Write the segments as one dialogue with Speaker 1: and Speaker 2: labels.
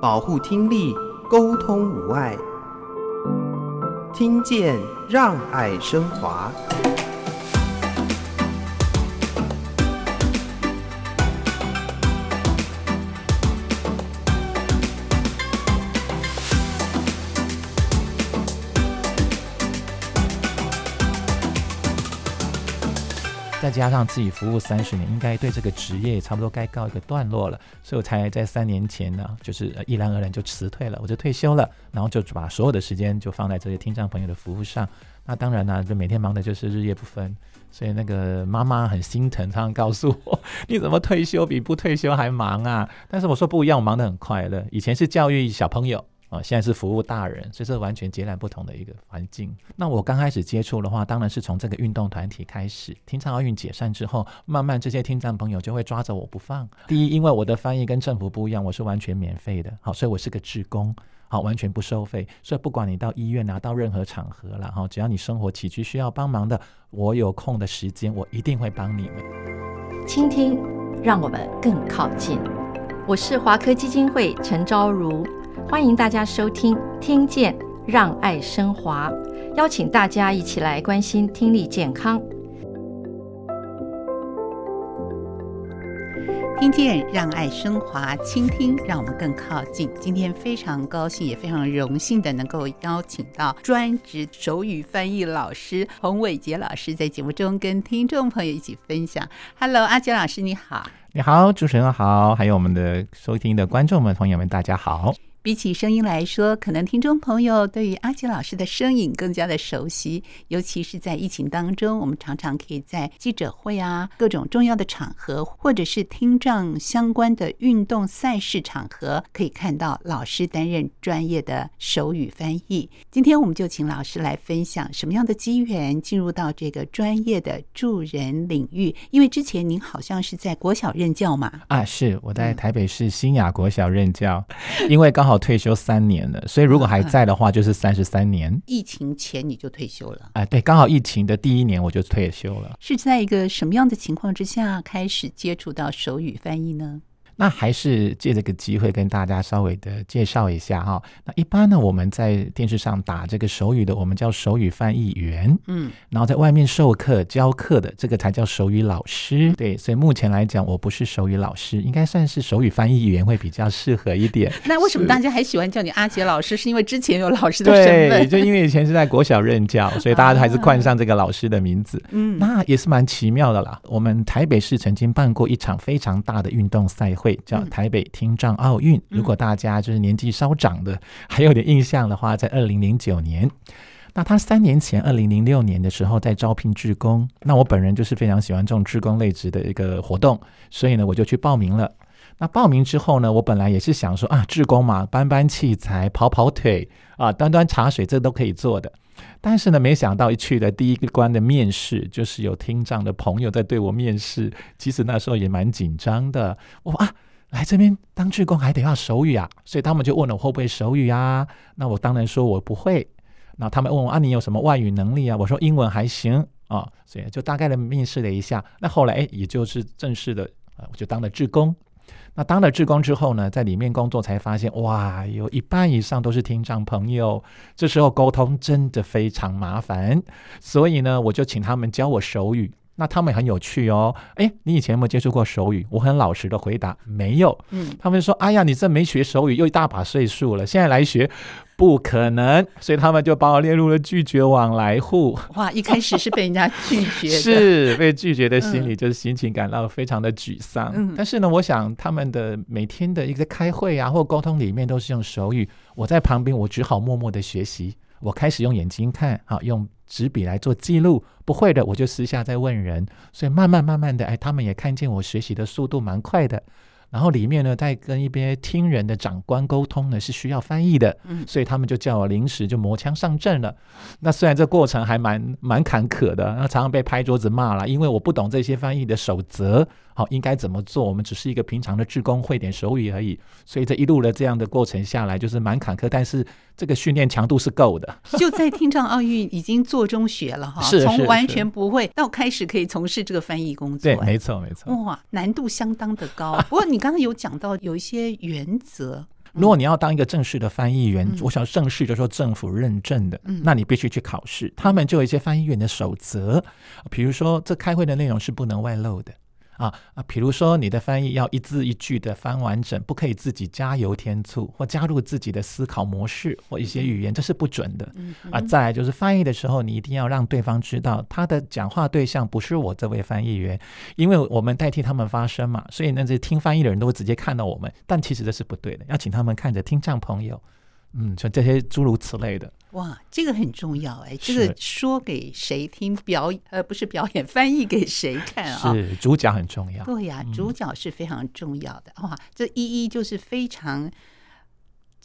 Speaker 1: 保护听力，沟通无碍，听见让爱升华。
Speaker 2: 再加上自己服务三十年，应该对这个职业差不多该告一个段落了，所以我才在三年前呢，就是毅然而然就辞退了，我就退休了，然后就把所有的时间就放在这些听障朋友的服务上。那当然呢，就每天忙的就是日夜不分，所以那个妈妈很心疼，常常告诉我：“ 你怎么退休比不退休还忙啊？”但是我说不一样，我忙得很快乐。以前是教育小朋友。啊，现在是服务大人，所以这完全截然不同的一个环境。那我刚开始接触的话，当然是从这个运动团体开始。听障奥运解散之后，慢慢这些听障朋友就会抓着我不放。第一，因为我的翻译跟政府不一样，我是完全免费的，好，所以我是个志工，好，完全不收费。所以不管你到医院拿到任何场合了，哈，只要你生活起居需要帮忙的，我有空的时间，我一定会帮你们。
Speaker 3: 倾听，让我们更靠近。我是华科基金会陈昭如。欢迎大家收听《听见让爱升华》，邀请大家一起来关心听力健康。
Speaker 4: 听见让爱升华，倾听让我们更靠近。今天非常高兴，也非常荣幸的能够邀请到专职手语翻译老师洪伟杰老师，在节目中跟听众朋友一起分享。Hello，阿杰老师你好，
Speaker 2: 你好，主持人好，还有我们的收听的观众们、朋友们，大家好。
Speaker 4: 比起声音来说，可能听众朋友对于阿杰老师的声音更加的熟悉，尤其是在疫情当中，我们常常可以在记者会啊、各种重要的场合，或者是听障相关的运动赛事场合，可以看到老师担任专业的手语翻译。今天我们就请老师来分享什么样的机缘进入到这个专业的助人领域，因为之前您好像是在国小任教嘛？
Speaker 2: 啊，是我在台北市新雅国小任教，因为刚好。退休三年了，所以如果还在的话，就是三十三年。
Speaker 4: 疫情前你就退休了？
Speaker 2: 哎，对，刚好疫情的第一年我就退休了。
Speaker 4: 是在一个什么样的情况之下开始接触到手语翻译呢？
Speaker 2: 那还是借这个机会跟大家稍微的介绍一下哈。那一般呢，我们在电视上打这个手语的，我们叫手语翻译员。嗯，然后在外面授课教课的，这个才叫手语老师。对，所以目前来讲，我不是手语老师，应该算是手语翻译员会比较适合一点。
Speaker 4: 那为什么大家还喜欢叫你阿杰老师？是因为之前有老师的身份？
Speaker 2: 对，就因为以前是在国小任教，所以大家都还是冠上这个老师的名字。嗯，那也是蛮奇妙的啦。我们台北市曾经办过一场非常大的运动赛会。叫台北听障奥运，如果大家就是年纪稍长的还有点印象的话，在二零零九年，那他三年前二零零六年的时候在招聘志工，那我本人就是非常喜欢这种志工类职的一个活动，所以呢我就去报名了。那报名之后呢，我本来也是想说啊，志工嘛，搬搬器材、跑跑腿啊、端端茶水，这都可以做的。但是呢，没想到一去的第一个关的面试，就是有听障的朋友在对我面试。其实那时候也蛮紧张的。我啊，来这边当志工还得要手语啊，所以他们就问我会不会手语啊？那我当然说我不会。那他们问我啊，你有什么外语能力啊？我说英文还行啊，所以就大概的面试了一下。那后来哎，也就是正式的啊，我就当了志工。那当了志工之后呢，在里面工作才发现，哇，有一半以上都是听障朋友，这时候沟通真的非常麻烦，所以呢，我就请他们教我手语。那他们很有趣哦，哎，你以前有没有接触过手语？我很老实的回答，没有。嗯，他们说，哎呀，你这没学手语又一大把岁数了，现在来学。不可能，所以他们就把我列入了拒绝往来户。
Speaker 4: 哇，一开始是被人家拒绝的，
Speaker 2: 是被拒绝的心理就是心情感到非常的沮丧。嗯，但是呢，我想他们的每天的一个开会啊或沟通里面都是用手语，我在旁边我只好默默的学习。我开始用眼睛看，好，用纸笔来做记录，不会的我就私下再问人。所以慢慢慢慢的，哎，他们也看见我学习的速度蛮快的。然后里面呢，在跟一边听人的长官沟通呢，是需要翻译的，嗯，所以他们就叫我临时就磨枪上阵了。那虽然这过程还蛮蛮坎坷的，那常常被拍桌子骂了，因为我不懂这些翻译的守则。好，应该怎么做？我们只是一个平常的志工，会点手语而已。所以这一路的这样的过程下来，就是蛮坎坷，但是这个训练强度是够的。
Speaker 4: 就在听障奥运已经做中学了哈，从完全不会到开始可以从事这个翻译工作。
Speaker 2: 对，没错没错。
Speaker 4: 哇，难度相当的高。不过你刚刚有讲到有一些原则。
Speaker 2: 如果你要当一个正式的翻译员，
Speaker 4: 嗯、
Speaker 2: 我想正式就是说政府认证的，
Speaker 4: 嗯、
Speaker 2: 那你必须去考试。他们就有一些翻译员的守则，比如说这开会的内容是不能外露的。啊啊，比如说你的翻译要一字一句的翻完整，不可以自己加油添醋或加入自己的思考模式或一些语言，这是不准的。啊，再来就是翻译的时候，你一定要让对方知道他的讲话对象不是我这位翻译员，因为我们代替他们发声嘛，所以那些听翻译的人都会直接看到我们，但其实这是不对的，要请他们看着听障朋友。嗯，像这些诸如此类的。
Speaker 4: 哇，这个很重要哎，这个说给谁听？表呃，不是表演，翻译给谁看啊？
Speaker 2: 是主角很重要。
Speaker 4: 对呀，主角是非常重要的。哇，这一一就是非常。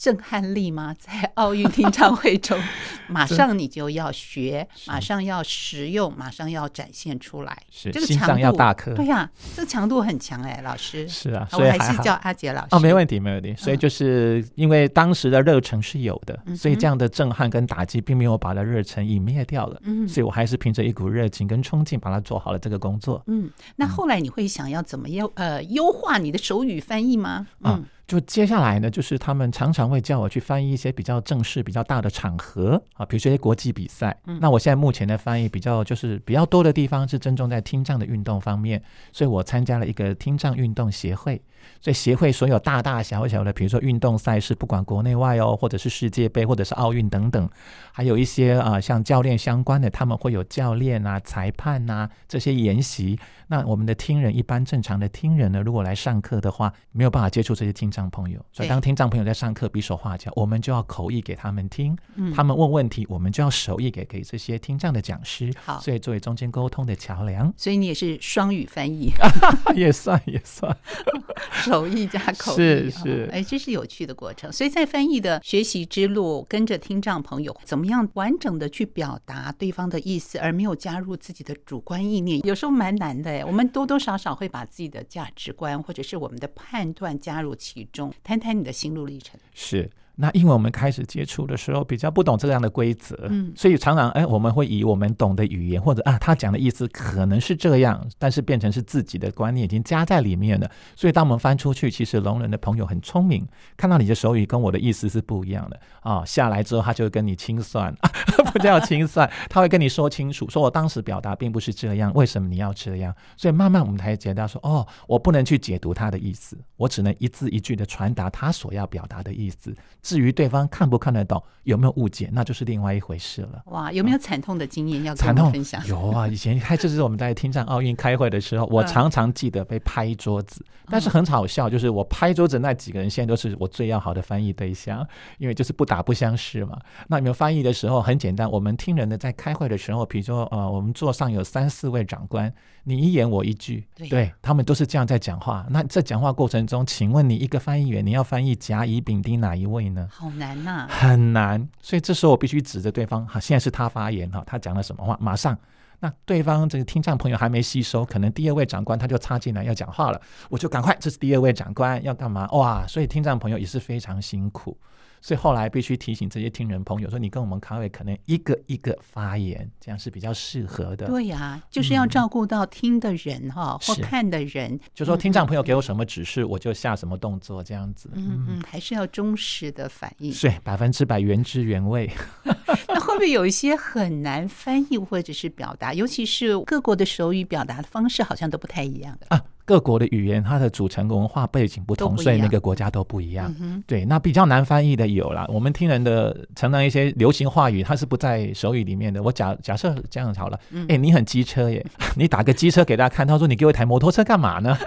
Speaker 4: 震撼力吗？在奥运听唱会中，马上你就要学，马上要实用，马上要展现出来。
Speaker 2: 是
Speaker 4: 这个强度
Speaker 2: 要大颗，
Speaker 4: 对呀、啊，这个强度很强哎，老师。
Speaker 2: 是啊，
Speaker 4: 所以还，还是叫阿杰老师
Speaker 2: 哦，没问题，没问题。所以就是因为当时的热忱是有的，
Speaker 4: 嗯、
Speaker 2: 所以这样的震撼跟打击并没有把它热忱泯灭掉了。
Speaker 4: 嗯，
Speaker 2: 所以我还是凭着一股热情跟冲劲把它做好了这个工作。
Speaker 4: 嗯，那后来你会想要怎么优呃优化你的手语翻译吗？嗯。
Speaker 2: 啊就接下来呢，就是他们常常会叫我去翻译一些比较正式、比较大的场合啊，比如说一些国际比赛。嗯、那我现在目前的翻译比较就是比较多的地方是郑重在听障的运动方面，所以我参加了一个听障运动协会。所以协会所有大大小小的，比如说运动赛事，不管国内外哦，或者是世界杯，或者是奥运等等，还有一些啊、呃，像教练相关的，他们会有教练啊、裁判啊这些研习。那我们的听人，一般正常的听人呢，如果来上课的话，没有办法接触这些听障朋友。所以当听障朋友在上课比手画脚，我们就要口译给他们听。嗯，他们问问题，我们就要手译给给这些听障的讲师。
Speaker 4: 好，
Speaker 2: 所以作为中间沟通的桥梁。
Speaker 4: 所以你也是双语翻译，
Speaker 2: 也 算也算。
Speaker 4: 手译加口译
Speaker 2: 是是，
Speaker 4: 哎，这是有趣的过程。所以在翻译的学习之路，跟着听障朋友怎么样完整的去表达对方的意思，而没有加入自己的主观意念，有时候蛮难的哎。我们多多少少会把自己的价值观或者是我们的判断加入其中。谈谈你的心路历程。
Speaker 2: 是。那因为我们开始接触的时候比较不懂这样的规则，
Speaker 4: 嗯，
Speaker 2: 所以常常哎，我们会以我们懂的语言或者啊，他讲的意思可能是这样，但是变成是自己的观念已经加在里面了。所以当我们翻出去，其实聋人的朋友很聪明，看到你的手语跟我的意思是不一样的啊，下来之后他就会跟你清算，啊、不叫清算，他会跟你说清楚，说我当时表达并不是这样，为什么你要这样？所以慢慢我们才觉得说，哦，我不能去解读他的意思，我只能一字一句的传达他所要表达的意思。至于对方看不看得懂，有没有误解，那就是另外一回事了。
Speaker 4: 哇，有没有惨痛的经验要跟我们分享？
Speaker 2: 有啊，以前开就是我们在听障奥运开会的时候，我常常记得被拍桌子，嗯、但是很好笑，就是我拍桌子那几个人，现在都是我最要好的翻译对象，因为就是不打不相识嘛。那你们翻译的时候很简单，我们听人的在开会的时候，比如说呃，我们座上有三四位长官，你一言我一句，
Speaker 4: 对，
Speaker 2: 对他们都是这样在讲话。那在讲话过程中，请问你一个翻译员，你要翻译甲乙丙丁哪一位呢？
Speaker 4: 好难呐、啊，
Speaker 2: 很难。所以这时候我必须指着对方，哈，现在是他发言哈，他讲了什么话，马上。那对方这个听障朋友还没吸收，可能第二位长官他就插进来要讲话了，我就赶快，这是第二位长官要干嘛？哇，所以听障朋友也是非常辛苦。所以后来必须提醒这些听人朋友说：“你跟我们开会，可能一个一个发言，这样是比较适合的。”
Speaker 4: 对呀、啊，就是要照顾到听的人哈，嗯、或看的人。
Speaker 2: 就说听障朋友给我什么指示，嗯、我就下什么动作，这样子。
Speaker 4: 嗯嗯，还是要忠实的反应。
Speaker 2: 对，百分之百原汁原味。
Speaker 4: 那会不会有一些很难翻译或者是表达？尤其是各国的手语表达的方式，好像都不太一样的
Speaker 2: 啊。各国的语言，它的组成文化背景不同，不所以每个国家都不一样。
Speaker 4: 嗯、
Speaker 2: 对，那比较难翻译的有啦。我们听人的承认一些流行话语，它是不在手语里面的。我假假设这样好了，哎、嗯欸，你很机车耶，你打个机车给大家看，他说你给我一台摩托车干嘛呢？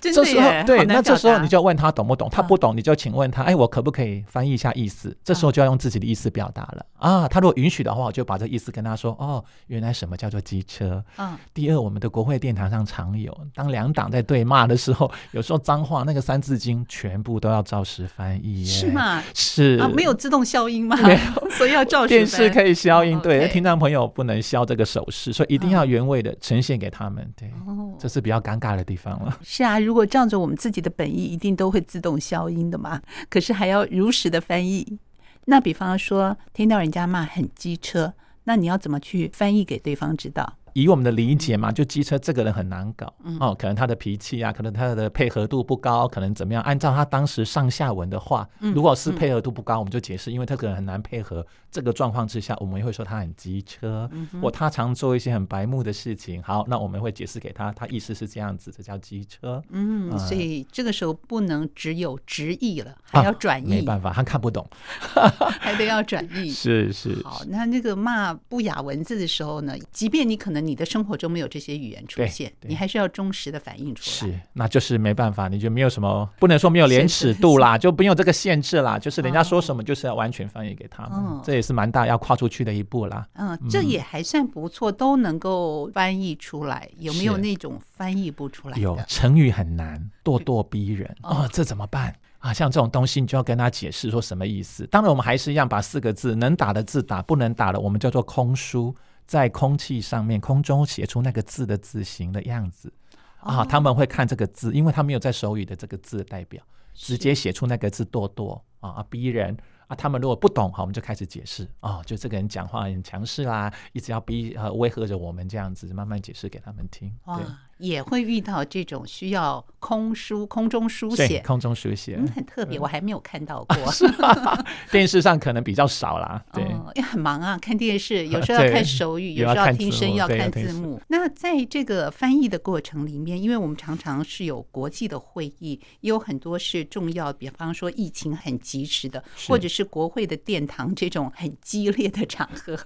Speaker 2: 这时候对，那这时候你就问他懂不懂，他不懂，你就请问他，哎，我可不可以翻译一下意思？这时候就要用自己的意思表达了啊。他如果允许的话，我就把这意思跟他说。哦，原来什么叫做机车？
Speaker 4: 嗯。
Speaker 2: 第二，我们的国会殿堂上常有，当两党在对骂的时候，有时候脏话那个三字经全部都要照实翻译。
Speaker 4: 是吗？
Speaker 2: 是
Speaker 4: 啊，没有自动消音吗？
Speaker 2: 没有，
Speaker 4: 所以要照实。
Speaker 2: 电视可以消音，
Speaker 4: 对。
Speaker 2: 听障朋友不能消这个手势，所以一定要原味的呈现给他们。对，这是比较尴尬的地方了。
Speaker 4: 是啊，如果照着我们自己的本意，一定都会自动消音的嘛。可是还要如实的翻译。那比方说，听到人家骂很机车，那你要怎么去翻译给对方知道？
Speaker 2: 以我们的理解嘛，就机车这个人很难搞哦，可能他的脾气啊，可能他的配合度不高，可能怎么样？按照他当时上下文的话，如果是配合度不高，我们就解释，因为他可能很难配合。这个状况之下，我们也会说他很机车，嗯或他常做一些很白目的事情。好，那我们会解释给他，他意思是这样子，这叫机车。
Speaker 4: 嗯，所以这个时候不能只有直译了，还要转译。
Speaker 2: 没办法，他看不懂，
Speaker 4: 还得要转译。
Speaker 2: 是是。
Speaker 4: 好，那那个骂不雅文字的时候呢，即便你可能你的生活中没有这些语言出现，你还是要忠实的反映出来。
Speaker 2: 是，那就是没办法，你就没有什么，不能说没有廉耻度啦，就没有这个限制啦，就是人家说什么就是要完全翻译给他们。这也是蛮大要跨出去的一步啦。
Speaker 4: 嗯，这也还算不错，都能够翻译出来。有没有那种翻译不出来的？
Speaker 2: 有，成语很难，咄咄逼人哦，这怎么办啊？像这种东西，你就要跟他解释说什么意思。当然，我们还是一样把四个字能打的字打，不能打的我们叫做空书，在空气上面空中写出那个字的字形的样子啊。他们会看这个字，因为他没有在手语的这个字代表，直接写出那个字咄咄啊，逼人。啊，他们如果不懂，好，我们就开始解释啊，就这个人讲话很强势啦，一直要逼呃威吓着我们这样子，慢慢解释给他们听。对。
Speaker 4: 也会遇到这种需要空书、空中书写、
Speaker 2: 空中书写，
Speaker 4: 嗯，很特别，我还没有看到过。
Speaker 2: 电视上可能比较少啦，对，
Speaker 4: 也很忙啊，看电视有时候要看手语，有时候要听声，要看字幕。那在这个翻译的过程里面，因为我们常常是有国际的会议，也有很多是重要，比方说疫情很及时的，或者是国会的殿堂这种很激烈的场合，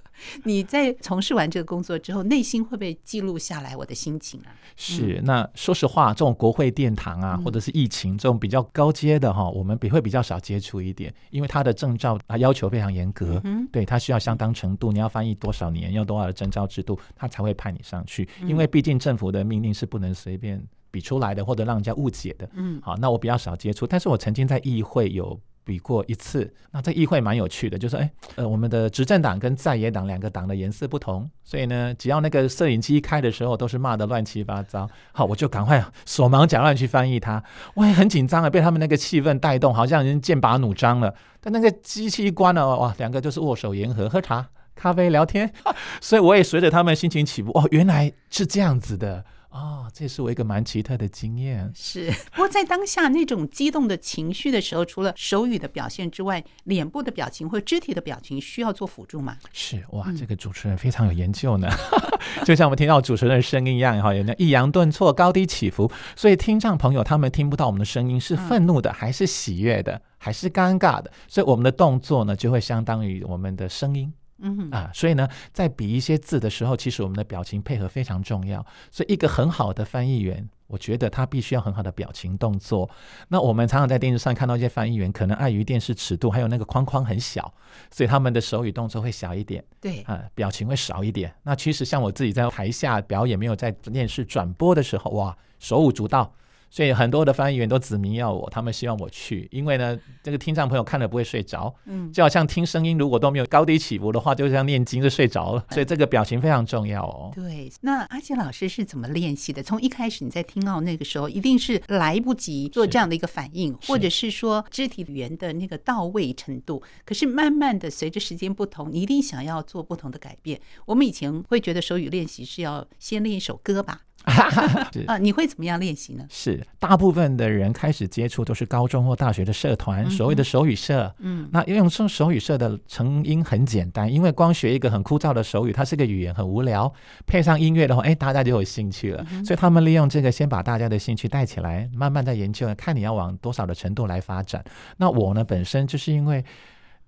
Speaker 4: 你在从事完这个工作之后，内心会不会记录下来我的心情啊？
Speaker 2: 是，那说实话，这种国会殿堂啊，或者是疫情这种比较高阶的哈，我们比会比较少接触一点，因为它的证照啊要求非常严格，对，它需要相当程度，你要翻译多少年，要多少的证照制度，他才会派你上去，因为毕竟政府的命令是不能随便比出来的，或者让人家误解的。嗯，好，那我比较少接触，但是我曾经在议会有。比过一次，那这议会蛮有趣的，就是哎，呃，我们的执政党跟在野党两个党的颜色不同，所以呢，只要那个摄影机一开的时候，都是骂得乱七八糟。好，我就赶快手忙脚乱去翻译它，我也很紧张啊，被他们那个气氛带动，好像已经剑拔弩张了。但那个机器一关了，哇，两个就是握手言和，喝茶、咖啡、聊天，所以我也随着他们心情起伏，哦，原来是这样子的。哦，这是我一个蛮奇特的经验。
Speaker 4: 是，不过在当下那种激动的情绪的时候，除了手语的表现之外，脸部的表情或肢体的表情需要做辅助吗？
Speaker 2: 是，哇，这个主持人非常有研究呢。嗯、就像我们听到主持人的声音一样，哈，有那抑扬顿挫、高低起伏，所以听障朋友他们听不到我们的声音是愤怒的，还是喜悦的，还是尴尬的，所以我们的动作呢，就会相当于我们的声音。嗯啊，所以呢，在比一些字的时候，其实我们的表情配合非常重要。所以，一个很好的翻译员，我觉得他必须要很好的表情动作。那我们常常在电视上看到一些翻译员，可能碍于电视尺度，还有那个框框很小，所以他们的手语动作会小一点，对啊，表情会少一点。那其实像我自己在台下表演，没有在电视转播的时候，哇，手舞足蹈。所以很多的翻译员都指名要我，他们希望我去，因为呢，这个听障朋友看了不会睡着，嗯，就好像听声音如果都没有高低起伏的话，就像念经就睡着了。所以这个表情非常重要哦。
Speaker 4: 对，那阿杰老师是怎么练习的？从一开始你在听到那个时候，一定是来不及做这样的一个反应，或者是说肢体语言的那个到位程度。可是慢慢的随着时间不同，你一定想要做不同的改变。我们以前会觉得手语练习是要先练一首歌吧。啊，你会怎么样练习呢？
Speaker 2: 是大部分的人开始接触都是高中或大学的社团，所谓的手语社。嗯，那用手手语社的成因很简单，因为光学一个很枯燥的手语，它是个语言，很无聊。配上音乐的话，哎，大家就有兴趣了。所以他们利用这个，先把大家的兴趣带起来，慢慢在研究，看你要往多少的程度来发展。那我呢，本身就是因为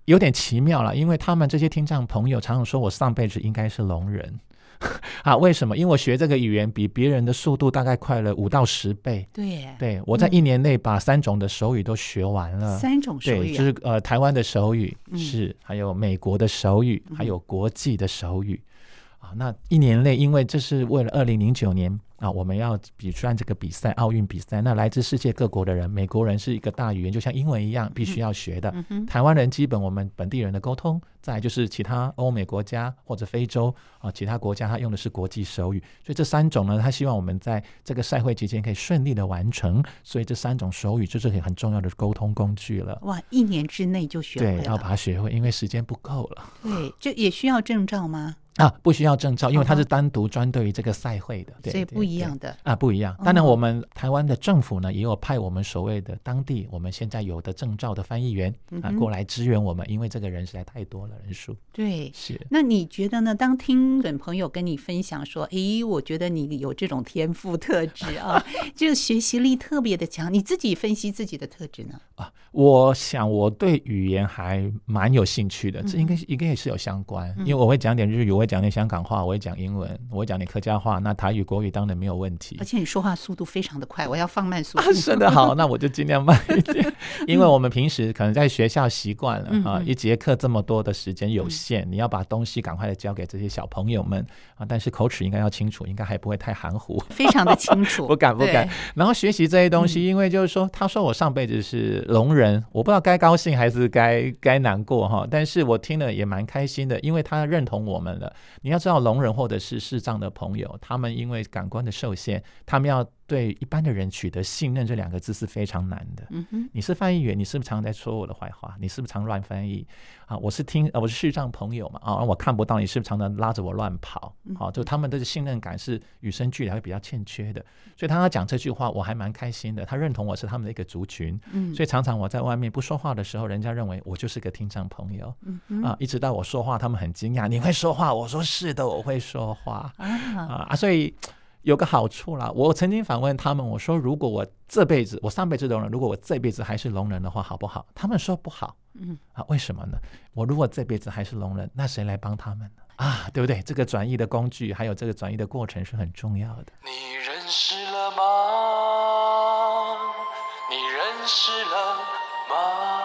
Speaker 2: 有点奇妙了，因为他们这些听障朋友常常说我上辈子应该是聋人。啊，为什么？因为我学这个语言比别人的速度大概快了五到十倍。
Speaker 4: 对，
Speaker 2: 对我在一年内把三种的手语都学完了。
Speaker 4: 三种手语，
Speaker 2: 对，就是呃，台湾的手语是，还有美国的手语，还有国际的手语。啊，那一年内，因为这是为了二零零九年。啊，我们要比算这个比赛，奥运比赛。那来自世界各国的人，美国人是一个大语言，就像英文一样，必须要学的。嗯嗯、台湾人基本我们本地人的沟通，再就是其他欧美国家或者非洲啊，其他国家他用的是国际手语。所以这三种呢，他希望我们在这个赛会期间可以顺利的完成。所以这三种手语就是很重要的沟通工具了。
Speaker 4: 哇，一年之内就学会了。
Speaker 2: 对，要把它学会，因为时间不够了。
Speaker 4: 对，这也需要证照吗？
Speaker 2: 啊，不需要证照，因为它是单独专对于这个赛会的，对，
Speaker 4: 所以不一样的
Speaker 2: 啊，不一样。当然，我们台湾的政府呢，也有派我们所谓的当地我们现在有的证照的翻译员啊过来支援我们，因为这个人实在太多了，人数。
Speaker 4: 对，
Speaker 2: 是。
Speaker 4: 那你觉得呢？当听众朋友跟你分享说，诶，我觉得你有这种天赋特质啊，这个学习力特别的强，你自己分析自己的特质呢？
Speaker 2: 啊，我想我对语言还蛮有兴趣的，这应该应该也是有相关，因为我会讲点日语，我会讲点香港话，我会讲英文，我会讲点客家话，那台语、国语当然没有问题。
Speaker 4: 而且你说话速度非常的快，我要放慢速度。
Speaker 2: 是的好，那我就尽量慢一点，因为我们平时可能在学校习惯了啊，一节课这么多的时间有限，你要把东西赶快的交给这些小朋友们啊，但是口齿应该要清楚，应该还不会太含糊，
Speaker 4: 非常的清楚，
Speaker 2: 不敢不敢。然后学习这些东西，因为就是说，他说我上辈子是聋人，我不知道该高兴还是该该难过哈，但是我听了也蛮开心的，因为他认同我们了。你要知道，聋人或者是视障的朋友，他们因为感官的受限，他们要。对一般的人取得信任这两个字是非常难的。嗯哼，你是翻译员，你是不是常在说我的坏话？你是不是常乱翻译？啊，我是听，我是视障朋友嘛，啊，我看不到，你是不是常常拉着我乱跑？好，就他们的信任感是与生俱来会比较欠缺的。所以他讲这句话，我还蛮开心的。他认同我是他们的一个族群。嗯，所以常常我在外面不说话的时候，人家认为我就是个听障朋友。嗯啊，一直到我说话，他们很惊讶，你会说话？我说是的，我会说话。啊啊，所以。有个好处啦，我曾经反问他们，我说如果我这辈子，我上辈子聋人，如果我这辈子还是聋人的话，好不好？他们说不好，嗯啊，为什么呢？我如果这辈子还是聋人，那谁来帮他们呢？啊，对不对？这个转移的工具，还有这个转移的过程是很重要的。你认识了吗？你认识了
Speaker 5: 吗？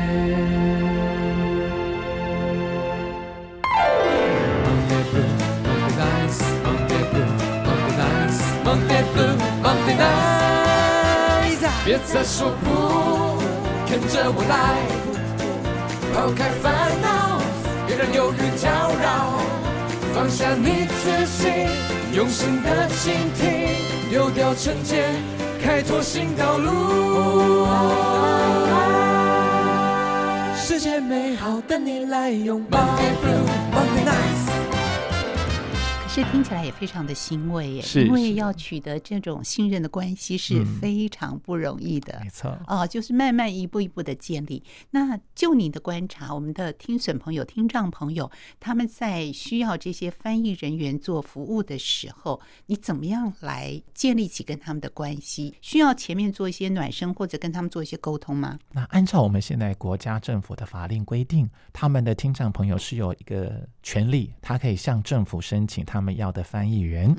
Speaker 5: 别再说不，跟着我来，抛开烦恼，别让忧郁搅扰，放下你自己，用心的倾听，丢掉成见，开拓新道路。世界美好，等你来拥抱。
Speaker 4: 这听起来也非常的欣慰耶，
Speaker 2: 是，
Speaker 4: 因为要取得这种信任的关系是非常不容易的，
Speaker 2: 没错，
Speaker 4: 哦，就是慢慢一步一步的建立。那就你的观察，我们的听损朋友、听障朋友，他们在需要这些翻译人员做服务的时候，你怎么样来建立起跟他们的关系？需要前面做一些暖身，或者跟他们做一些沟通吗？
Speaker 2: 那按照我们现在国家政府的法令规定，他们的听障朋友是有一个权利，他可以向政府申请他。他们要的翻译员，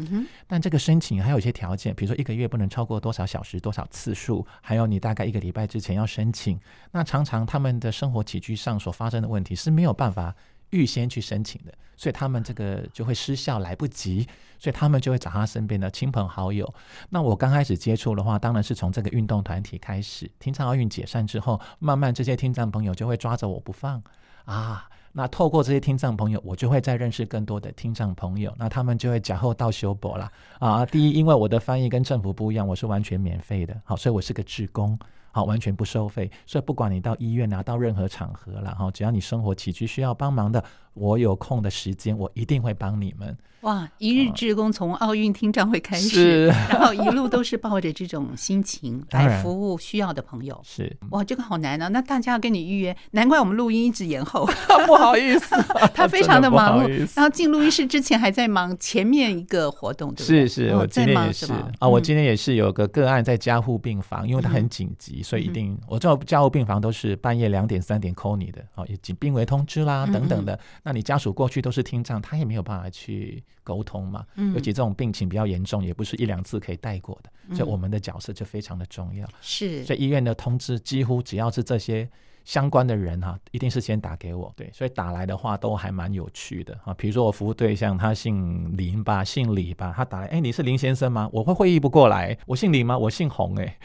Speaker 2: 但这个申请还有一些条件，比如说一个月不能超过多少小时、多少次数，还有你大概一个礼拜之前要申请。那常常他们的生活起居上所发生的问题是没有办法预先去申请的，所以他们这个就会失效，来不及，所以他们就会找他身边的亲朋好友。那我刚开始接触的话，当然是从这个运动团体开始。听障奥运解散之后，慢慢这些听障朋友就会抓着我不放啊。那透过这些听障朋友，我就会再认识更多的听障朋友，那他们就会假后到修博啦啊。第一，因为我的翻译跟政府不一样，我是完全免费的，好，所以我是个志工，好，完全不收费。所以不管你到医院拿到任何场合了哈，只要你生活起居需要帮忙的，我有空的时间，我一定会帮你们。
Speaker 4: 哇！一日志工从奥运听障会开始，然后一路都是抱着这种心情来服务需要的朋友。
Speaker 2: 是
Speaker 4: 哇，这个好难啊！那大家要跟你预约，难怪我们录音一直延后。
Speaker 2: 不好意思，
Speaker 4: 他非常的忙碌。然后进录音室之前还在忙前面一个活动，对不对？
Speaker 2: 是是，我今天也是啊，我今天也是有个个案在加护病房，因为他很紧急急，所以一定、嗯、我这家务病房都是半夜两点三点 call 你的啊，也紧病危通知啦等等的。那你家属过去都是听障，他也没有办法去沟通嘛。嗯、尤其这种病情比较严重，也不是一两次可以带过的，所以我们的角色就非常的重要。是，所以医院的通知几乎只要是这些。相关的人哈、啊，一定是先打给我，对，所以打来的话都还蛮有趣的啊。比如说我服务对象他姓林吧，姓李吧，他打来，哎，你是林先生吗？我会会意不过来，我姓林吗？我姓洪，哎，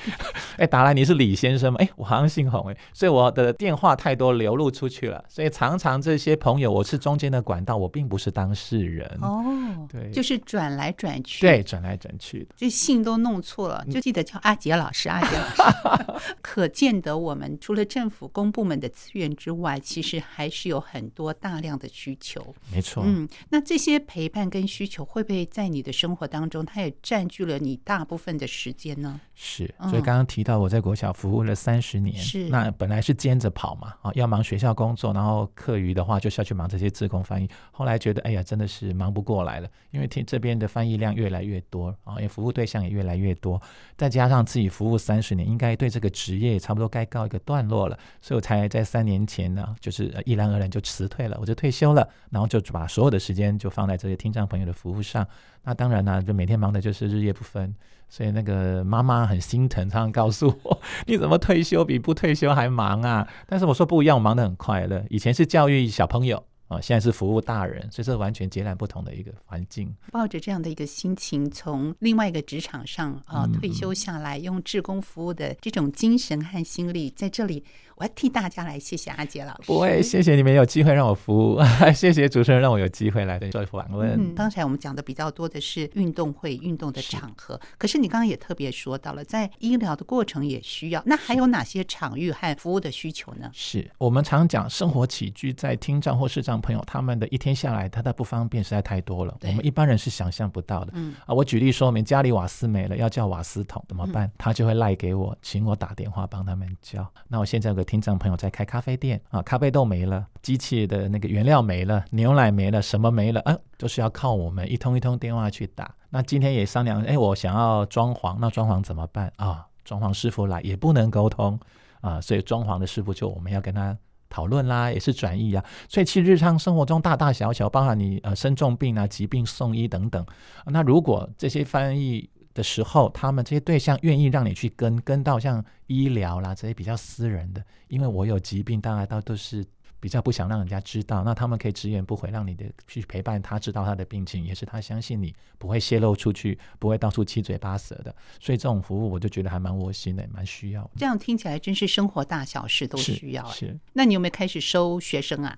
Speaker 2: 哎，打来你是李先生吗？哎，我好像姓洪，哎，所以我的电话太多流露出去了，所以常常这些朋友我是中间的管道，我并不是当事人
Speaker 4: 哦，对，就是转来转去，
Speaker 2: 对，转来转去的，
Speaker 4: 这姓都弄错了，就记得叫阿杰老师，阿杰老师，可见得我们除了政府公部门的资源之外，其实还是有很多大量的需求。
Speaker 2: 没错，
Speaker 4: 嗯，那这些陪伴跟需求会不会在你的生活当中，它也占据了你大部分的时间呢？
Speaker 2: 是，所以刚刚提到我在国小服务了三十年，是那本来是兼着跑嘛，啊，要忙学校工作，然后课余的话就是要去忙这些自工翻译。后来觉得，哎呀，真的是忙不过来了，因为听这边的翻译量越来越多，啊，也服务对象也越来越多，再加上自己服务三十年，应该对这个职业也差不多该告一个段落了，所以我才在三年前呢，就是毅然而然就辞退了，我就退休了，然后就把所有的时间就放在这些听障朋友的服务上。那当然呢，就每天忙的就是日夜不分，所以那个妈妈很心疼，常常告诉我：“ 你怎么退休比不退休还忙啊？”但是我说不一样，我忙得很快乐。以前是教育小朋友。啊，现在是服务大人，所以这完全截然不同的一个环境。
Speaker 4: 抱着这样的一个心情，从另外一个职场上啊、呃、退休下来，用志工服务的这种精神和心力，在这里，我要替大家来谢谢阿杰老师。
Speaker 2: 不会，谢谢你们有机会让我服务，谢谢主持人让我有机会来做访问。
Speaker 4: 嗯，刚才我们讲的比较多的是运动会、运动的场合，是可是你刚刚也特别说到了，在医疗的过程也需要。那还有哪些场域和服务的需求呢？
Speaker 2: 是我们常讲生活起居，在听障或视障朋友，他们的一天下来，他的不方便实在太多了，我们一般人是想象不到的。嗯啊，我举例说明，家里瓦斯没了，要叫瓦斯桶怎么办？嗯、他就会赖给我，请我打电话帮他们叫。那我现在有个听障朋友在开咖啡店啊，咖啡豆没了，机器的那个原料没了，牛奶没了，什么没了？嗯、啊，就是要靠我们一通一通电话去打。那今天也商量，哎，我想要装潢，那装潢怎么办啊？装潢师傅来也不能沟通啊，所以装潢的师傅就我们要跟他。讨论啦，也是转译啊，所以其实日常生活中大大小小，包含你呃生重病啊、疾病送医等等，那如果这些翻译的时候，他们这些对象愿意让你去跟跟到像医疗啦这些比较私人的，因为我有疾病，当然到都是。比较不想让人家知道，那他们可以直言不讳，让你的去陪伴他，知道他的病情，也是他相信你不会泄露出去，不会到处七嘴八舌的。所以这种服务我就觉得还蛮窝心的，蛮需要。
Speaker 4: 这样听起来真是生活大小事都需要。
Speaker 2: 是，是
Speaker 4: 那你有没有开始收学生啊？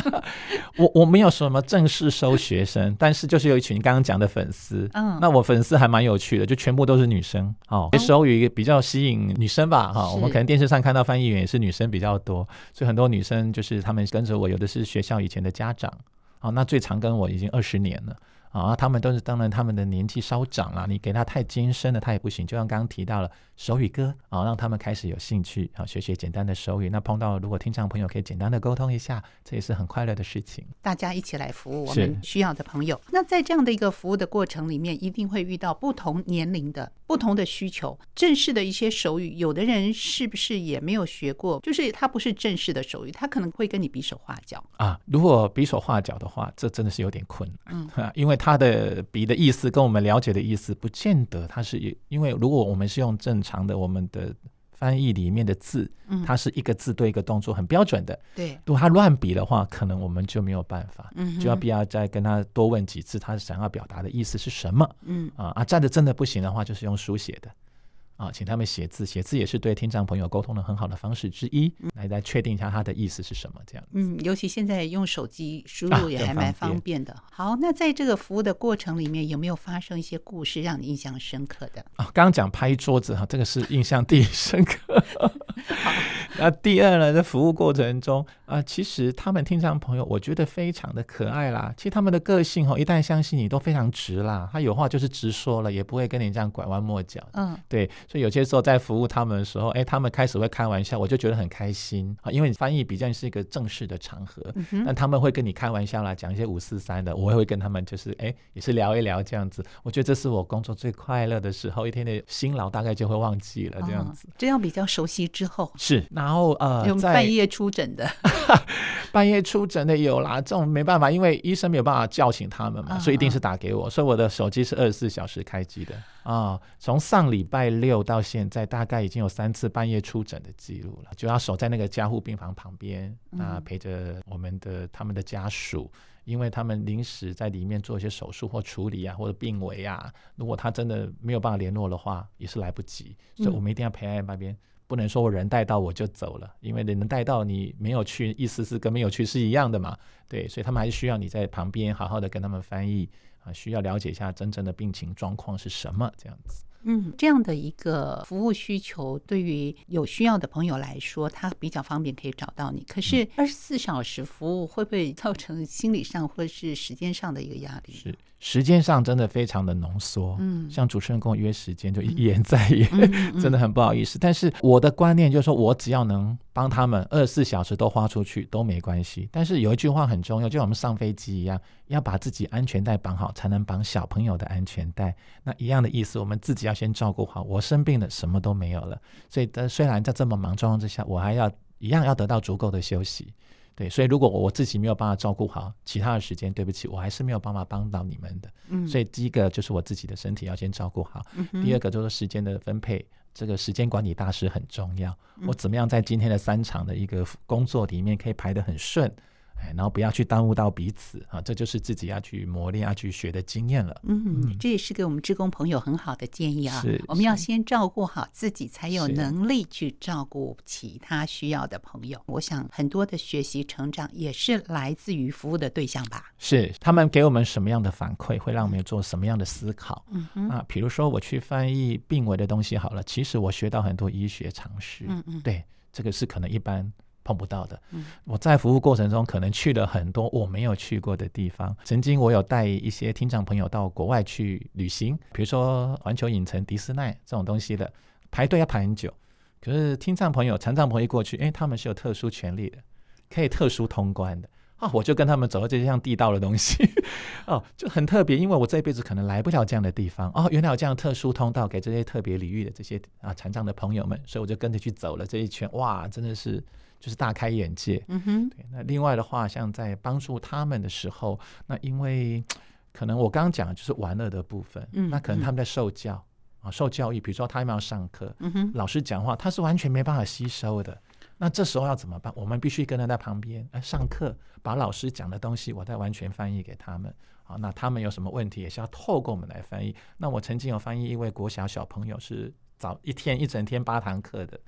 Speaker 2: 我我没有什么正式收学生，但是就是有一群刚刚讲的粉丝。嗯，那我粉丝还蛮有趣的，就全部都是女生。哦，手语比较吸引女生吧？哈、哦，我们可能电视上看到翻译员也是女生比较多，所以很多女生。就是他们跟着我，有的是学校以前的家长，啊，那最长跟我已经二十年了。啊，他们都是当然，他们的年纪稍长了，你给他太艰深的，他也不行。就像刚刚提到了手语歌啊，让他们开始有兴趣啊，学学简单的手语。那碰到如果听障朋友可以简单的沟通一下，这也是很快乐的事情。
Speaker 4: 大家一起来服务我们需要的朋友。那在这样的一个服务的过程里面，一定会遇到不同年龄的不同的需求。正式的一些手语，有的人是不是也没有学过？就是他不是正式的手语，他可能会跟你比手画脚
Speaker 2: 啊。如果比手画脚的话，这真的是有点困难，嗯，因为他的笔的意思跟我们了解的意思不见得，它是因为如果我们是用正常的我们的翻译里面的字，它是一个字对一个动作很标准的。对，如果他乱比的话，可能我们就没有办法，嗯就要必要再跟他多问几次，他想要表达的意思是什么？嗯啊啊，站着真的不行的话，就是用书写的。啊，请他们写字，写字也是对听障朋友沟通的很好的方式之一，来来确定一下他的意思是什么，这样。嗯，
Speaker 4: 尤其现在用手机输入也还蛮方便的。啊、好，那在这个服务的过程里面，有没有发生一些故事让你印象深刻的？
Speaker 2: 啊，刚刚讲拍桌子哈，这个是印象第一深刻。好 那第二呢，在服务过程中啊、呃，其实他们听障朋友，我觉得非常的可爱啦。其实他们的个性哦，一旦相信你，都非常直啦。他有话就是直说了，也不会跟你这样拐弯抹角。嗯，对。所以有些时候在服务他们的时候，哎，他们开始会开玩笑，我就觉得很开心啊，因为你翻译比较是一个正式的场合，嗯、但他们会跟你开玩笑啦，讲一些五四三的，我也会跟他们就是哎，也是聊一聊这样子。我觉得这是我工作最快乐的时候，一天的辛劳大概就会忘记了这样子。
Speaker 4: 这样、哦、比较熟悉之后
Speaker 2: 是，然后呃，在
Speaker 4: 半夜出诊的，
Speaker 2: 半夜出诊的有啦，这种没办法，因为医生没有办法叫醒他们嘛，嗯、所以一定是打给我，所以我的手机是二十四小时开机的啊、哦。从上礼拜六到现在，大概已经有三次半夜出诊的记录了，就要守在那个加护病房旁边啊，陪着我们的他们的家属，因为他们临时在里面做一些手术或处理啊，或者病危啊，如果他真的没有办法联络的话，也是来不及，所以我们一定要陪在那边。不能说我人带到我就走了，因为人带到你没有去，意思是跟没有去是一样的嘛。对，所以他们还是需要你在旁边好好的跟他们翻译啊，需要了解一下真正的病情状况是什么这样子。
Speaker 4: 嗯，这样的一个服务需求，对于有需要的朋友来说，他比较方便可以找到你。可是二十四小时服务会不会造成心理上或是时间上的一个压力？
Speaker 2: 是。时间上真的非常的浓缩，嗯，像主持人跟我约时间就一言再延，嗯、真的很不好意思。嗯、但是我的观念就是说，我只要能帮他们二十四小时都花出去都没关系。但是有一句话很重要，就像我们上飞机一样，要把自己安全带绑好，才能绑小朋友的安全带。那一样的意思，我们自己要先照顾好。我生病了，什么都没有了，所以，虽然在这么忙状况之下，我还要一样要得到足够的休息。对，所以如果我自己没有办法照顾好其他的时间，对不起，我还是没有办法帮到你们的。嗯，所以第一个就是我自己的身体要先照顾好，嗯、第二个就是时间的分配，这个时间管理大师很重要。嗯、我怎么样在今天的三场的一个工作里面可以排得很顺？哎，然后不要去耽误到彼此啊，这就是自己要去磨练、要去学的经验了。
Speaker 4: 嗯，嗯，这也是给我们职工朋友很好的建议啊。是，我们要先照顾好自己，才有能力去照顾其他需要的朋友。我想很多的学习成长也是来自于服务的对象吧。
Speaker 2: 是，他们给我们什么样的反馈，会让我们做什么样的思考？嗯哼啊，比如说我去翻译病危的东西好了，其实我学到很多医学常识。嗯嗯，对，这个是可能一般。碰不到的。我在服务过程中可能去了很多我没有去过的地方。曾经我有带一些听障朋友到国外去旅行，比如说环球影城、迪士尼这种东西的，排队要排很久。可是听障朋友、残障朋友一过去，哎，他们是有特殊权利的，可以特殊通关的啊！我就跟他们走了这些像地道的东西 哦，就很特别，因为我这辈子可能来不了这样的地方哦。原来有这样特殊通道给这些特别领域的这些啊残障的朋友们，所以我就跟着去走了这一圈，哇，真的是。就是大开眼界，嗯哼，对。那另外的话，像在帮助他们的时候，那因为可能我刚刚讲的就是玩乐的部分，嗯，那可能他们在受教啊，受教育，比如说他们要上课，嗯哼，老师讲话他是完全没办法吸收的，那这时候要怎么办？我们必须跟他在旁边，来，上课把老师讲的东西，我再完全翻译给他们，好，那他们有什么问题，也是要透过我们来翻译。那我曾经有翻译一位国小小朋友，是早一天一整天八堂课的。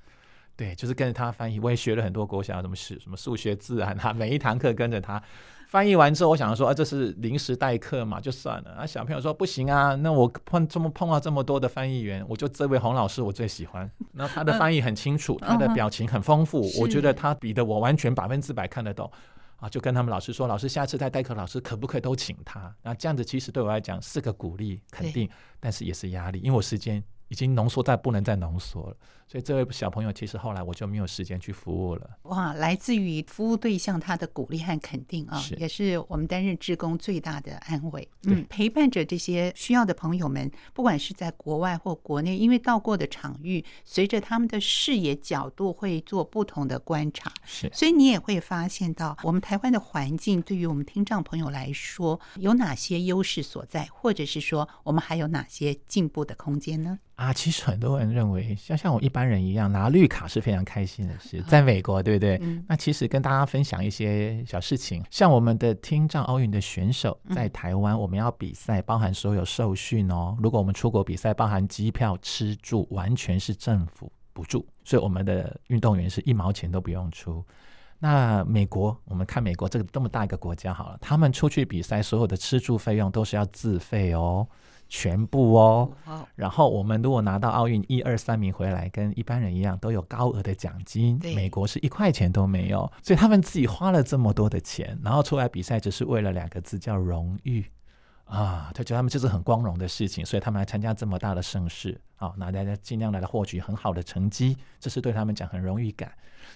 Speaker 2: 对，就是跟着他翻译，我也学了很多国小什么史、什么数学、自然啊，每一堂课跟着他翻译完之后，我想说啊，这是临时代课嘛，就算了。啊，小朋友说不行啊，那我碰这么碰到这么多的翻译员，我就这位洪老师我最喜欢。那他的翻译很清楚，他的表情很丰富，我觉得他比的我完全百分之百看得懂。啊，就跟他们老师说，老师下次再代课，老师可不可以都请他？那这样子其实对我来讲是个鼓励、肯定，但是也是压力，因为我时间。已经浓缩在不能再浓缩了，所以这位小朋友其实后来我就没有时间去服务了。
Speaker 4: 哇，来自于服务对象他的鼓励和肯定啊，是也是我们担任志工最大的安慰。嗯，陪伴着这些需要的朋友们，不管是在国外或国内，因为到过的场域，随着他们的视野角度会做不同的观察，是，所以你也会发现到我们台湾的环境对于我们听障朋友来说有哪些优势所在，或者是说我们还有哪些进步的空间呢？
Speaker 2: 啊，其实很多人认为，像像我一般人一样拿绿卡是非常开心的事，在美国，对不对？嗯、那其实跟大家分享一些小事情，像我们的听障奥运的选手在台湾，我们要比赛，包含所有受训哦。如果我们出国比赛，包含机票、吃住，完全是政府补助，所以我们的运动员是一毛钱都不用出。那美国，我们看美国这个这么大一个国家好了，他们出去比赛，所有的吃住费用都是要自费哦，全部哦。然后我们如果拿到奥运一二三名回来，跟一般人一样，都有高额的奖金。美国是一块钱都没有，所以他们自己花了这么多的钱，然后出来比赛，只是为了两个字叫荣誉啊！他觉得他们这是很光荣的事情，所以他们来参加这么大的盛事啊，那大家尽量来获取很好的成绩，这是对他们讲很荣誉感。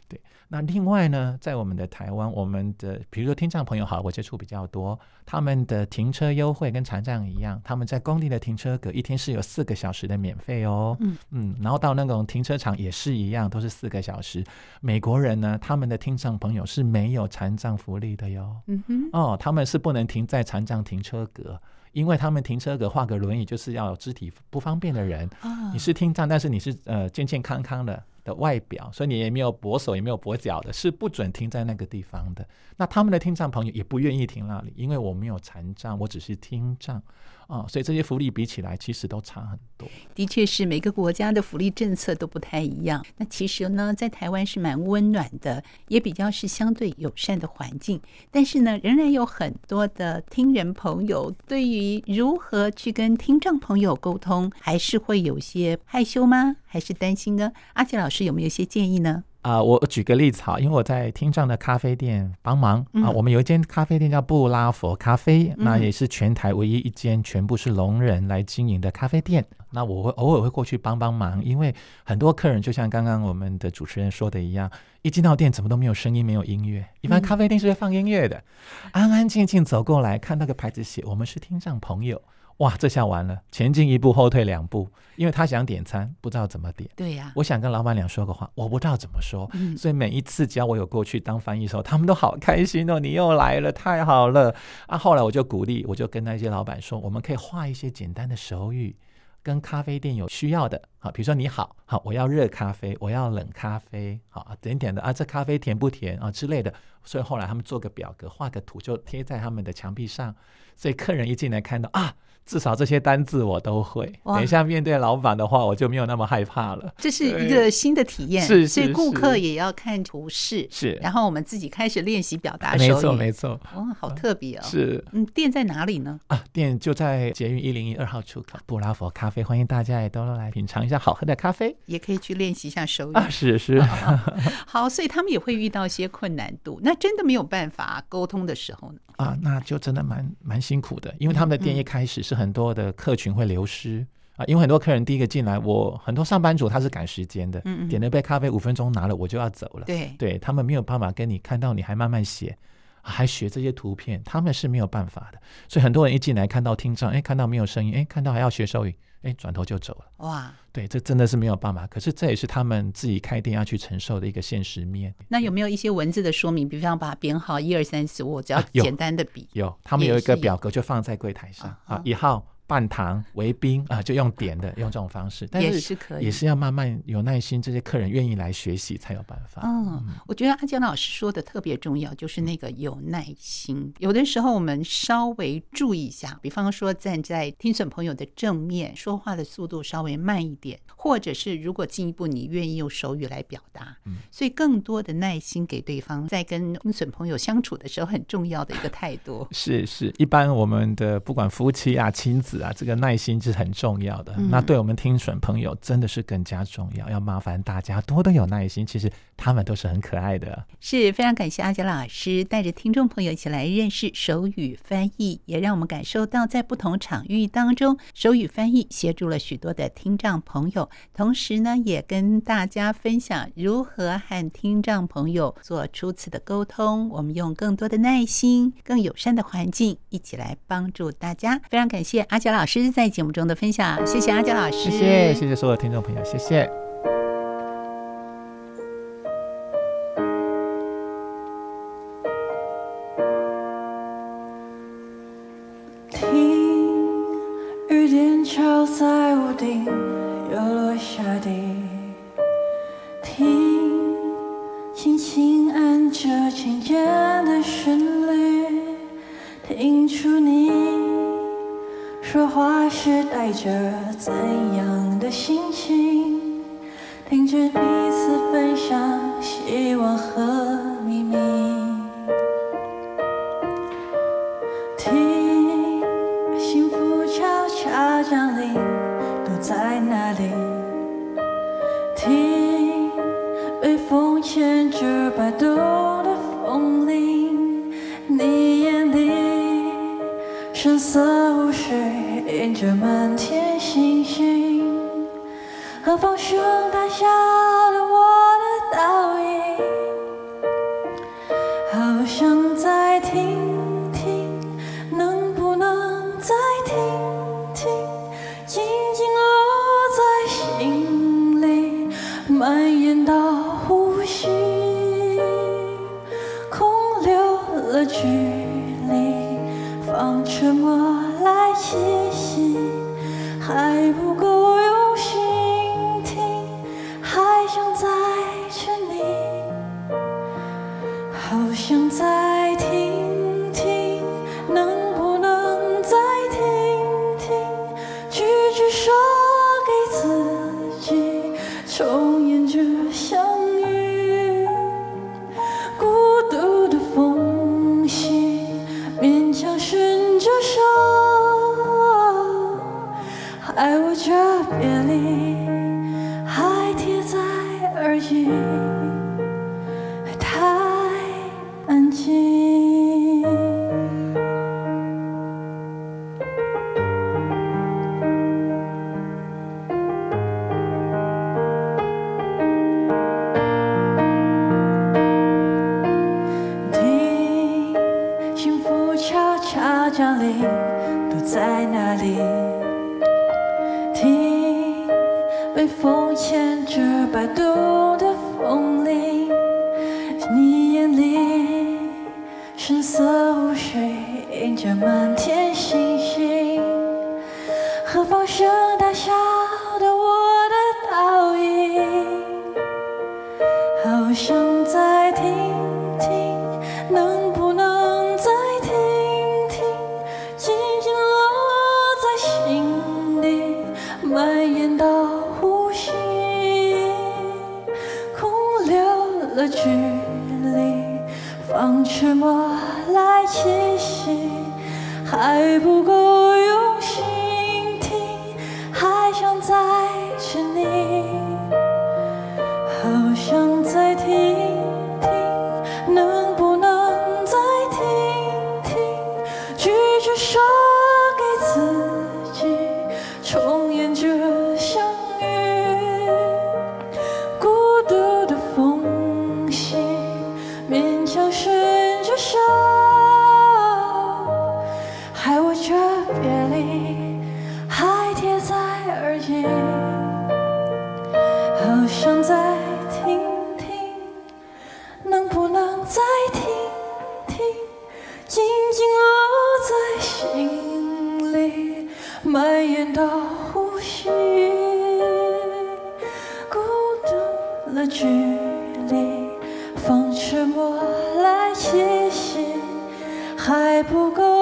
Speaker 2: 对，那另外呢，在我们的台湾，我们的比如说听障朋友好，我接触比较多，他们的停车优惠跟残障一样，他们在工地的停车格一天是有四个小时的免费哦，嗯嗯，然后到那种停车场也是一样，都是四个小时。美国人呢，他们的听障朋友是没有残障福利的哟，嗯哼，哦，他们是不能停在残障停车格，因为他们停车格画个轮椅就是要有肢体不方便的人，哦，你是听障，但是你是呃健健康康的。的外表，所以你也没有跛手，也没有跛脚的，是不准停在那个地方的。那他们的听障朋友也不愿意停那里，因为我没有残障，我只是听障。啊、所以这些福利比起来，其实都差很多。
Speaker 4: 的确是每个国家的福利政策都不太一样。那其实呢，在台湾是蛮温暖的，也比较是相对友善的环境。但是呢，仍然有很多的听人朋友对于如何去跟听障朋友沟通，还是会有些害羞吗？还是担心呢？阿杰老师有没有一些建议呢？
Speaker 2: 啊、呃，我举个例子哈，因为我在听障的咖啡店帮忙啊、呃，我们有一间咖啡店叫布拉佛咖啡，嗯、那也是全台唯一一间全部是聋人来经营的咖啡店。那我会偶尔会过去帮帮忙，因为很多客人就像刚刚我们的主持人说的一样，一进到店怎么都没有声音，没有音乐。一般咖啡店是会放音乐的，嗯、安安静静走过来看那个牌子写我们是听障朋友。哇，这下完了，前进一步，后退两步，因为他想点餐，不知道怎么点。
Speaker 4: 对呀、啊，
Speaker 2: 我想跟老板娘说个话，我不知道怎么说，嗯、所以每一次只要我有过去当翻译的时候，他们都好开心哦，你又来了，太好了啊！后来我就鼓励，我就跟那些老板说，我们可以画一些简单的手语，跟咖啡店有需要的，好，比如说你好，好，我要热咖啡，我要冷咖啡，好，点点的啊，这咖啡甜不甜啊之类的。所以后来他们做个表格，画个图，就贴在他们的墙壁上，所以客人一进来看到啊。至少这些单字我都会。等一下面对老板的话，我就没有那么害怕了。
Speaker 4: 这是一个新的体验，
Speaker 2: 是，
Speaker 4: 所以顾客也要看图示，
Speaker 2: 是。
Speaker 4: 然后我们自己开始练习表达手语，
Speaker 2: 没错没错。
Speaker 4: 哦，好特别哦。
Speaker 2: 是，
Speaker 4: 嗯，店在哪里呢？
Speaker 2: 啊，店就在捷运一零一二号出口，布拉佛咖啡，欢迎大家也都来品尝一下好喝的咖啡，
Speaker 4: 也可以去练习一下手语。
Speaker 2: 啊，是是。
Speaker 4: 好，所以他们也会遇到一些困难度，那真的没有办法沟通的时候呢？
Speaker 2: 啊，那就真的蛮蛮辛苦的，因为他们的店一开始是很多的客群会流失。啊，因为很多客人第一个进来，我很多上班族他是赶时间的，嗯嗯，点了杯咖啡五分钟拿了我就要走了，
Speaker 4: 对，
Speaker 2: 对他们没有办法跟你看到你还慢慢写，还学这些图片，他们是没有办法的，所以很多人一进来看到听障，哎，看到没有声音，哎，看到还要学手语。哎，转头就走了。哇，对，这真的是没有办法。可是这也是他们自己开店要去承受的一个现实面。
Speaker 4: 那有没有一些文字的说明？比方把编号一二三四五，我只要简单的比。
Speaker 2: 有，他们有一个表格就放在柜台上啊，一号。半糖为冰 啊，就用点的，用这种方式，但是也是可以，也是要慢慢有耐心，这些客人愿意来学习才有办法。
Speaker 4: 嗯，我觉得阿江老师说的特别重要，就是那个有耐心。有的时候我们稍微注意一下，比方说站在听损朋友的正面，说话的速度稍微慢一点，或者是如果进一步你愿意用手语来表达，嗯，所以更多的耐心给对方，在跟听损朋友相处的时候很重要的一个态度。
Speaker 2: 是是，一般我们的不管夫妻啊、亲子。啊，这个耐心是很重要的。嗯、那对我们听损朋友真的是更加重要，要麻烦大家多多有耐心。其实他们都是很可爱的。
Speaker 4: 是非常感谢阿杰老师带着听众朋友一起来认识手语翻译，也让我们感受到在不同场域当中，手语翻译协助了许多的听障朋友。同时呢，也跟大家分享如何和听障朋友做初次的沟通。我们用更多的耐心、更友善的环境，一起来帮助大家。非常感谢阿捷老师在节目中的分享，谢谢阿娇老师，
Speaker 2: 谢谢谢谢所有听众朋友，谢谢。
Speaker 6: 听雨点敲在屋顶，又落下地。听，轻轻按着琴键是带着怎样的心情？听着彼此分享希望和这满天星星，何方声带下了我的倒影，好想再听听，能不能再听听，静静落在心里，蔓延到呼吸，空留了距离，放沉默。来细细，还不够用心听，还想再。何
Speaker 4: 放声大笑。距离，风沉默来气息还不够。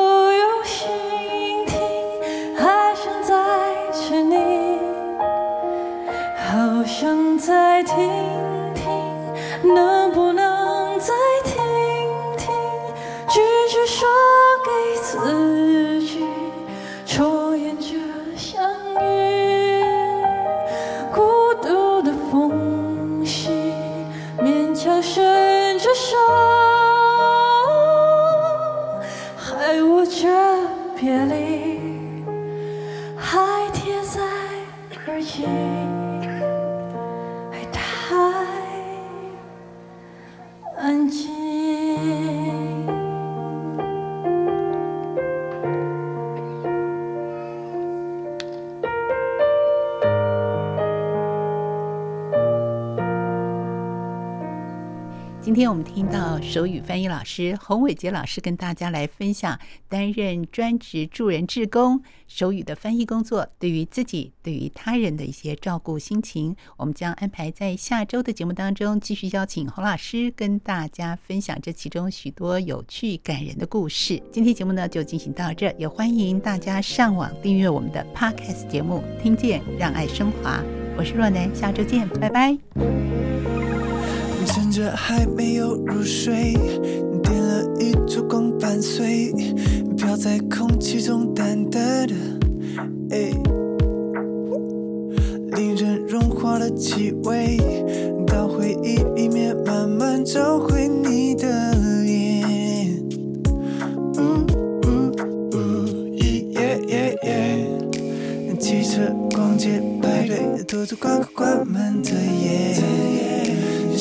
Speaker 4: 手语翻译老师洪伟杰老师跟大家来分享担任专职助人志工手语的翻译工作，对于自己、对于他人的一些照顾心情。我们将安排在下周的节目当中继续邀请洪老师跟大家分享这其中许多有趣感人的故事。今天节目呢就进行到这，也欢迎大家上网订阅我们的 Podcast 节目，听见让爱升华。我是若男，下周见，拜拜。
Speaker 7: 着还没有入睡，点了一束光伴随，飘在空气中淡淡的，哎，令人融化的气味，到回忆里面慢慢找回你的脸。呜呜呜，耶耶耶，汽车、逛街、派对，都走关关门的夜。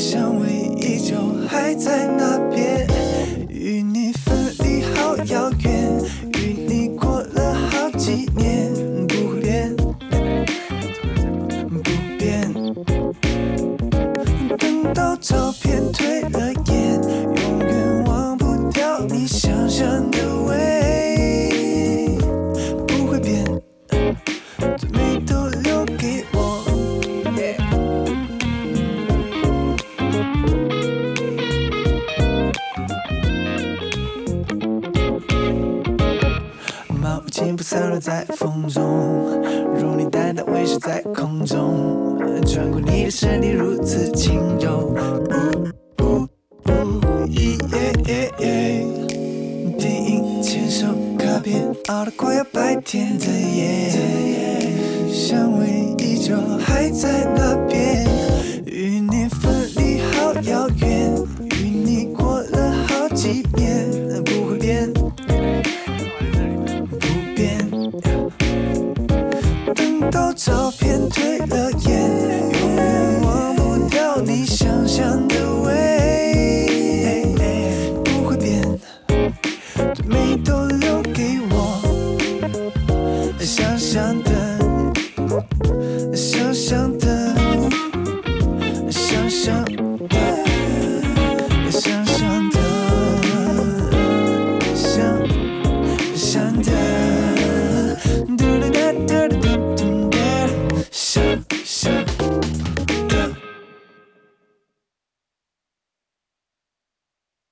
Speaker 7: 香味依旧还在那边，与你分离好遥远，散落在风中，如你淡淡微笑在空中，穿过你的身体如此轻柔。呜呜呜，电影牵手卡片熬得快要白天的夜，香味依旧还在那边，